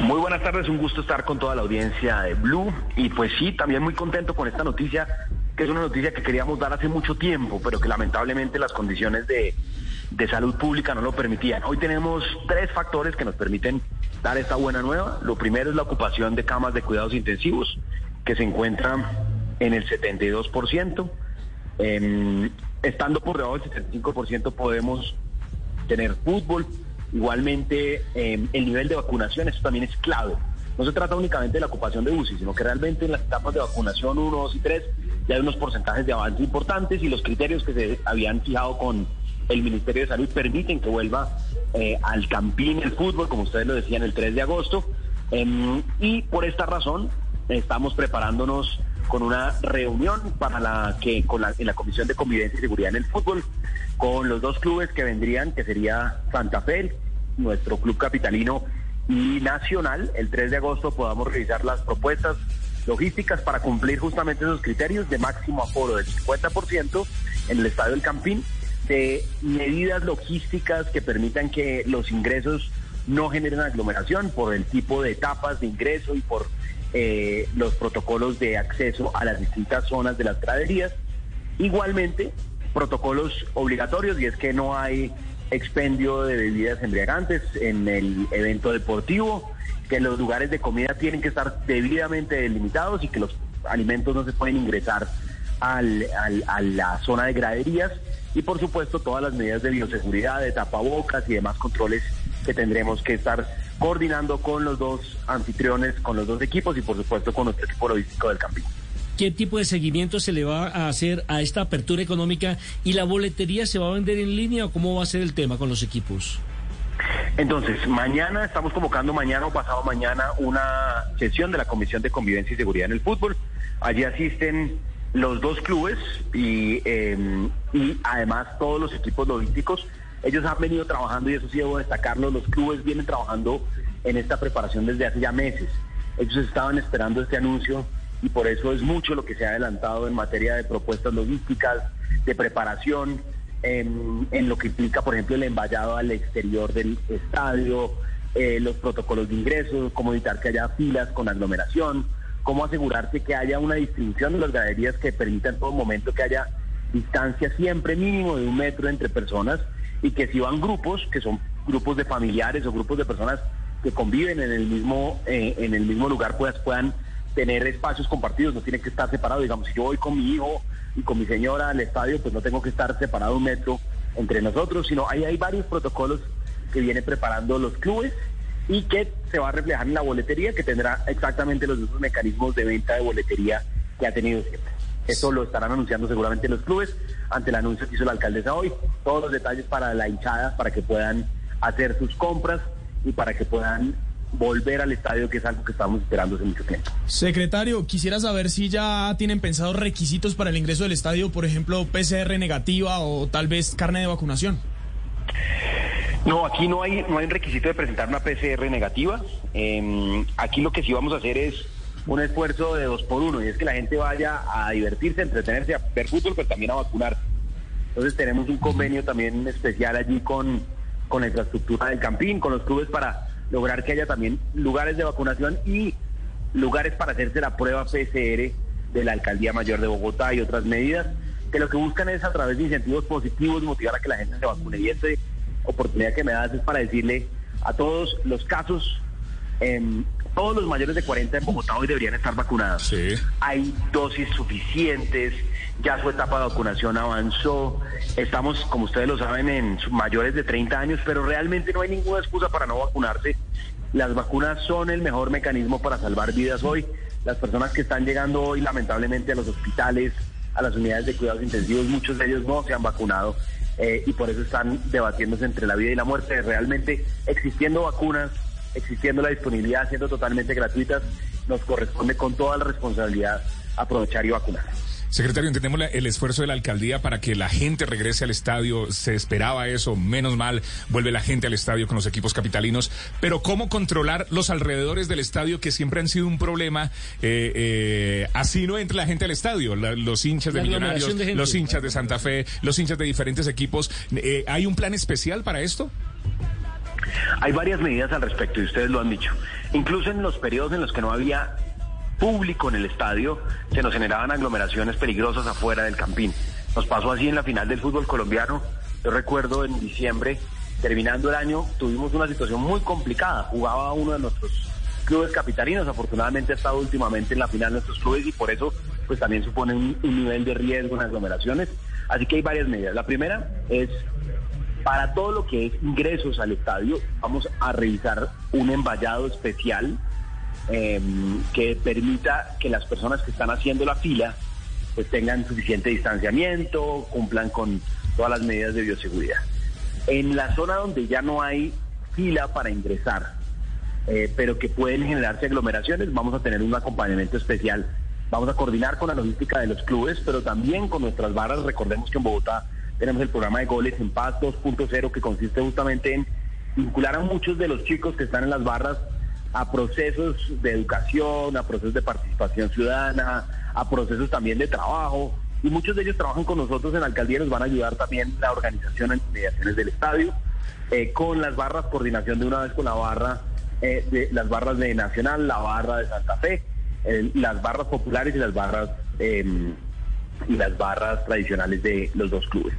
Muy buenas tardes, un gusto estar con toda la audiencia de Blue y pues sí, también muy contento con esta noticia, que es una noticia que queríamos dar hace mucho tiempo, pero que lamentablemente las condiciones de, de salud pública no lo permitían. Hoy tenemos tres factores que nos permiten dar esta buena nueva. Lo primero es la ocupación de camas de cuidados intensivos, que se encuentran en el 72%. Em, estando por debajo del 75% podemos tener fútbol, Igualmente, em, el nivel de vacunación, eso también es clave. No se trata únicamente de la ocupación de UCI, sino que realmente en las etapas de vacunación 1, 2 y 3 ya hay unos porcentajes de avance importantes y los criterios que se habían fijado con el Ministerio de Salud permiten que vuelva eh, al campín el fútbol, como ustedes lo decían, el 3 de agosto. Em, y por esta razón estamos preparándonos con una reunión para la que con la, en la Comisión de Convivencia y Seguridad en el Fútbol con los dos clubes que vendrían, que sería Santa Fe, nuestro club capitalino y Nacional. El 3 de agosto podamos revisar las propuestas logísticas para cumplir justamente esos criterios de máximo aforo del 50% en el Estadio del Campín, de medidas logísticas que permitan que los ingresos no generen aglomeración por el tipo de etapas de ingreso y por eh, los protocolos de acceso a las distintas zonas de las praderías. Igualmente, protocolos obligatorios y es que no hay expendio de bebidas embriagantes en el evento deportivo, que los lugares de comida tienen que estar debidamente delimitados y que los alimentos no se pueden ingresar al, a la zona de graderías y por supuesto todas las medidas de bioseguridad, de tapabocas y demás controles que tendremos que estar coordinando con los dos anfitriones, con los dos equipos y por supuesto con nuestro equipo logístico del camping. ¿Qué tipo de seguimiento se le va a hacer a esta apertura económica y la boletería se va a vender en línea o cómo va a ser el tema con los equipos? Entonces, mañana estamos convocando mañana o pasado mañana una sesión de la Comisión de Convivencia y Seguridad en el Fútbol. Allí asisten los dos clubes y, em, y además todos los equipos logísticos. Ellos han venido trabajando, y eso sí debo destacarlo, los clubes vienen trabajando en esta preparación desde hace ya meses. Ellos estaban esperando este anuncio y por eso es mucho lo que se ha adelantado en materia de propuestas logísticas, de preparación, en, lo que implica, por ejemplo, el envallado al exterior del estadio, eh, los protocolos de ingreso, cómo evitar que haya filas con aglomeración, cómo asegurarse que haya una distribución de las galerías que permita en todo momento que haya distancia siempre mínimo de un metro entre personas y que si van grupos, que son grupos de familiares o grupos de personas que conviven en el mismo, eh, en el mismo lugar, pues puedan tener espacios compartidos, no tiene que estar separado. Digamos, si yo voy con mi hijo y con mi señora al estadio, pues no tengo que estar separado un metro entre nosotros, sino ahí hay varios protocolos que vienen preparando los clubes y que se va a reflejar en la boletería, que tendrá exactamente los mismos mecanismos de venta de boletería que ha tenido siempre. Eso lo estarán anunciando seguramente los clubes ante el anuncio que hizo la alcaldesa hoy. Todos los detalles para la hinchada, para que puedan hacer sus compras y para que puedan volver al estadio, que es algo que estamos esperando hace mucho tiempo. Secretario, quisiera saber si ya tienen pensados requisitos para el ingreso del estadio, por ejemplo, PCR negativa o tal vez carne de vacunación. No, aquí no hay, no hay requisito de presentar una PCR negativa. Em, aquí lo que sí vamos a hacer es un esfuerzo de dos por uno, y es que la gente vaya a divertirse, a entretenerse, a ver fútbol, pero también a vacunar. Entonces tenemos un convenio también especial allí con, con la infraestructura del Campín, con los clubes para lograr que haya también lugares de vacunación y lugares para hacerse la prueba PCR de la Alcaldía Mayor de Bogotá y otras medidas, que lo que buscan es a través de incentivos positivos motivar a que la gente se vacune. Y esta oportunidad que me das es para decirle a todos los casos en todos los mayores de 40 en Bogotá hoy deberían estar vacunados. Sí. Hay dosis suficientes, ya su etapa de vacunación avanzó, estamos, como ustedes lo saben, en mayores de 30 años, pero realmente no hay ninguna excusa para no vacunarse. Las vacunas son el mejor mecanismo para salvar vidas hoy. Las personas que están llegando hoy lamentablemente a los hospitales, a las unidades de cuidados intensivos, muchos de ellos no se han vacunado. eh, y por eso están debatiéndose entre la vida y la muerte. Realmente existiendo vacunas, existiendo la disponibilidad, siendo totalmente gratuitas, nos corresponde con toda la responsabilidad aprovechar y vacunar. Secretario, entendemos el esfuerzo de la alcaldía para que la gente regrese al estadio. Se esperaba eso, menos mal, vuelve la gente al estadio con los equipos capitalinos. Pero ¿cómo controlar los alrededores del estadio que siempre han sido un problema? Eh, eh, así no entra la gente al estadio. La- los hinchas de La Millonarios, de los hinchas de Santa Fe, los hinchas de diferentes equipos. Eh, ¿Hay un plan especial para esto? Hay varias medidas al respecto y ustedes lo han dicho. Incluso en los periodos en los que no había público en el estadio, se nos generaban aglomeraciones peligrosas afuera del campín. Nos pasó así en la final del fútbol colombiano. Yo recuerdo en diciembre, terminando el año, tuvimos una situación muy complicada. Jugaba uno de nuestros clubes capitalinos, afortunadamente ha estado últimamente en la final de nuestros clubes y por eso pues también supone un, un nivel de riesgo en aglomeraciones. Así que hay varias medidas. La primera es para todo lo que es ingresos al estadio, vamos a revisar un envallado especial eh, que permita que las personas que están haciendo la fila pues tengan suficiente distanciamiento, cumplan con todas las medidas de bioseguridad. En la zona donde ya no hay fila para ingresar, eh, pero que pueden generarse aglomeraciones, vamos a tener un acompañamiento especial. Vamos a coordinar con la logística de los clubes, pero también con nuestras barras. Recordemos que en Bogotá tenemos el programa de goles en paz 2.0 que consiste justamente en vincular a muchos de los chicos que están en las barras a procesos de educación, a procesos de participación ciudadana, a procesos también de trabajo. Y muchos de ellos trabajan con nosotros en la alcaldía y nos van a ayudar también la organización en inmediaciones del estadio, eh, con las barras, coordinación de una vez con la barra, eh, de las barras de Nacional, la barra de Santa Fe, las barras populares y las barras eh, y las barras tradicionales de los dos clubes.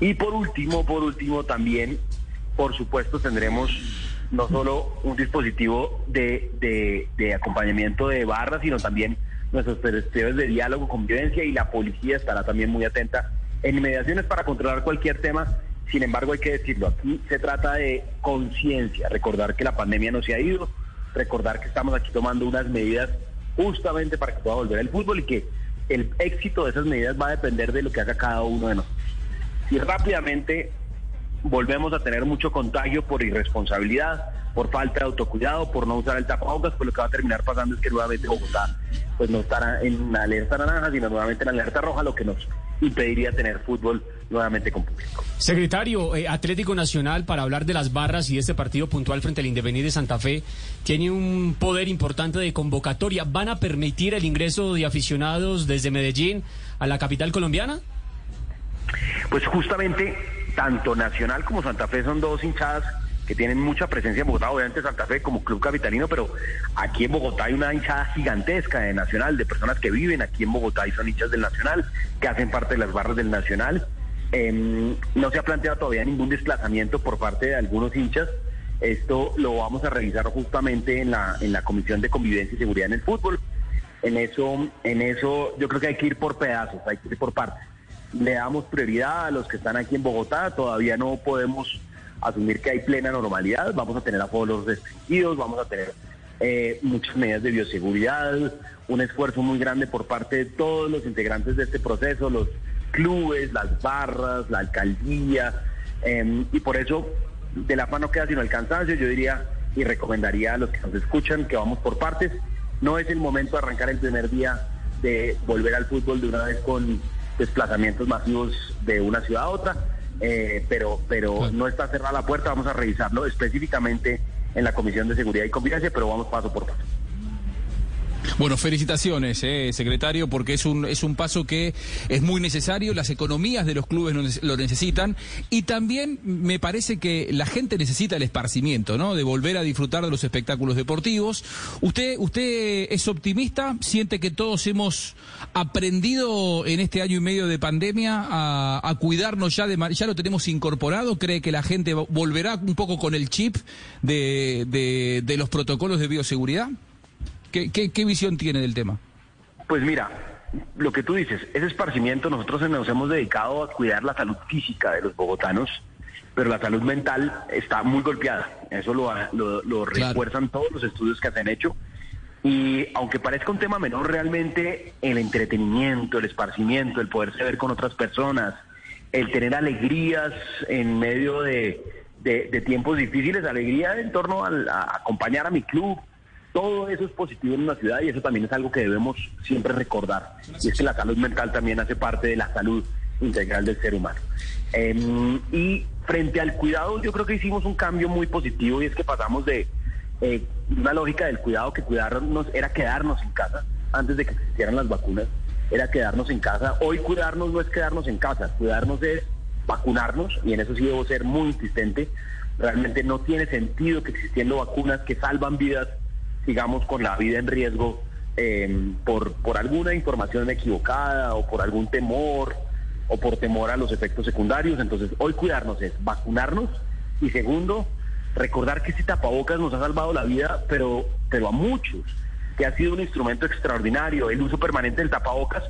Y por último, por último también, por supuesto, tendremos no solo un dispositivo de, de- acompañamiento de barras, sino también nuestros perspectivas de diálogo, convivencia y la policía estará también muy atenta en inmediaciones para controlar cualquier tema. Sin embargo, hay que decirlo, aquí se trata de conciencia, recordar que la pandemia no se ha ido, recordar que estamos aquí tomando unas medidas justamente para que pueda volver el fútbol y que el éxito de esas medidas va a depender de lo que haga cada uno de nosotros. Si rápidamente volvemos a tener mucho contagio por irresponsabilidad, por falta de autocuidado, por no usar el tapabocas, pues lo que va a terminar pasando es que nuevamente Bogotá pues no estará en alerta naranja, sino nuevamente en alerta roja, lo que nos impediría tener fútbol nuevamente con público. Secretario, eh, Atlético Nacional, para hablar de las barras y de este partido puntual frente al Independiente de Santa Fe, tiene un poder importante de convocatoria. ¿Van a permitir el ingreso de aficionados desde Medellín a la capital colombiana? Pues justamente tanto Nacional como Santa Fe son dos hinchadas que tienen mucha presencia en Bogotá, obviamente Santa Fe como club capitalino, pero aquí en Bogotá hay una hinchada gigantesca de Nacional, de personas que viven aquí en Bogotá y son hinchas del Nacional, que hacen parte de las barras del Nacional. Eh, no se ha planteado todavía ningún desplazamiento por parte de algunos hinchas. Esto lo vamos a revisar justamente en la, en la Comisión de Convivencia y Seguridad en el Fútbol. En eso, en eso yo creo que hay que ir por pedazos, hay que ir por partes. Le damos prioridad a los que están aquí en Bogotá, todavía no podemos asumir que hay plena normalidad, vamos a tener aforos restringidos, vamos a tener eh, muchas medidas de bioseguridad, un esfuerzo muy grande por parte de todos los integrantes de este proceso, los clubes, las barras, la alcaldía, eh, y por eso de la no queda sino el cansancio, yo diría y recomendaría a los que nos escuchan que vamos por partes, no es el momento de arrancar el primer día de volver al fútbol de una vez con desplazamientos masivos de una ciudad a otra, eh, pero, pero no está cerrada la puerta, vamos a revisarlo específicamente en la Comisión de Seguridad y Convivencia, pero vamos paso por paso. Bueno, felicitaciones, eh, secretario, porque es un, es un paso que es muy necesario, las economías de los clubes lo nece- lo necesitan y también me parece que la gente necesita el esparcimiento, ¿no? De volver a disfrutar de los espectáculos deportivos. ¿Usted, usted es optimista? ¿Siente que todos hemos aprendido en este año y medio de pandemia a, cuidarnos ya de ya lo tenemos incorporado? ¿Cree que la gente vo- volverá un poco con el chip de, de los protocolos de bioseguridad? ¿Qué, qué, qué visión tiene del tema? Pues mira, lo que tú dices, ese esparcimiento, nosotros nos hemos dedicado a cuidar la salud física de los bogotanos, pero la salud mental está muy golpeada. Eso lo, lo, lo Claro. refuerzan todos los estudios que se han hecho. Y aunque parezca un tema menor, realmente el entretenimiento, el esparcimiento, el poderse ver con otras personas, el tener alegrías en medio de, de- de tiempos difíciles, alegría en torno al- a, acompañar a mi club. Todo eso es positivo en una ciudad y eso también es algo que debemos siempre recordar. Y es que la salud mental también hace parte de la salud integral del ser humano. Em, y frente al cuidado, yo creo que hicimos un cambio muy positivo y es que pasamos de eh, una lógica del cuidado que cuidarnos era quedarnos en casa antes de que existieran las vacunas, era quedarnos en casa. Hoy cuidarnos no es quedarnos en casa, cuidarnos es vacunarnos y en eso sí debo ser muy insistente. Realmente no tiene sentido que existiendo vacunas que salvan vidas sigamos con la vida en riesgo eh, por, por alguna información equivocada o por algún temor o por temor a los efectos secundarios. Entonces, hoy cuidarnos es vacunarnos y segundo, recordar que este tapabocas nos ha salvado la vida, pero, pero a muchos, que ha sido un instrumento extraordinario, el uso permanente del tapabocas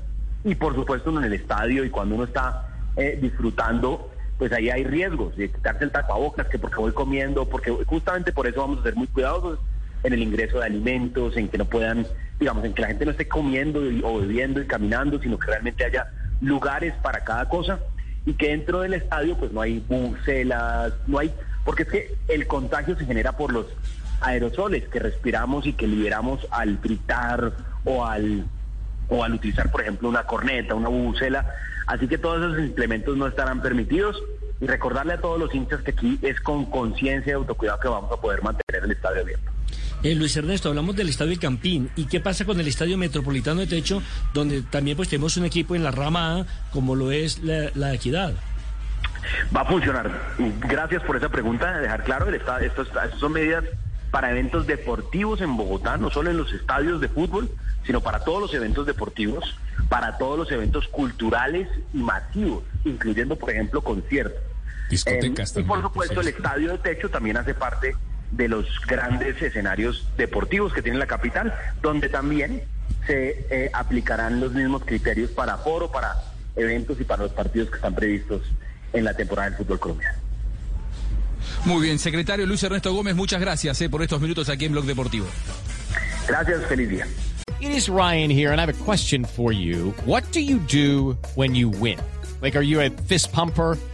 y por supuesto en el estadio y cuando uno está eh, disfrutando, pues ahí hay riesgos de quitarse el tapabocas, que porque voy comiendo, porque justamente por eso vamos a ser muy cuidadosos en el ingreso de alimentos, en que no puedan, digamos, en que la gente no esté comiendo o bebiendo y caminando, sino que realmente haya lugares para cada cosa y que dentro del estadio pues no hay bucelas, no hay, porque es que el contagio se genera por los aerosoles que respiramos y que liberamos al gritar o al o al utilizar, por ejemplo, una corneta, una bucela. Así que todos esos implementos no estarán permitidos. Y recordarle a todos los hinchas que aquí es con conciencia y autocuidado que vamos a poder mantener el estadio abierto. Eh, Luis Ernesto, hablamos del Estadio El Campín. ¿Y qué pasa con el Estadio Metropolitano de Techo, donde también pues tenemos un equipo en la rama A, como lo es la, la Equidad? Va a funcionar. Gracias por esa pregunta. Dejar claro, el esta- estos, estas son medidas para eventos deportivos en Bogotá, no solo en los estadios de fútbol, sino para todos los eventos deportivos, para todos los eventos culturales y masivos, incluyendo, por ejemplo, conciertos. Discotecas Eh, y por también, supuesto, el estadio de techo también hace parte de los grandes escenarios deportivos que tiene la capital, donde también se eh, aplicarán los mismos criterios para foro, para eventos y para los partidos que están previstos en la temporada del fútbol colombiano. Muy bien, secretario Luis Ernesto Gómez, muchas gracias eh, por estos minutos aquí en Blog Deportivo. Gracias, feliz día. It is Ryan here, and I have a question for you. What do you do when you win? Like, are you a fist pumper?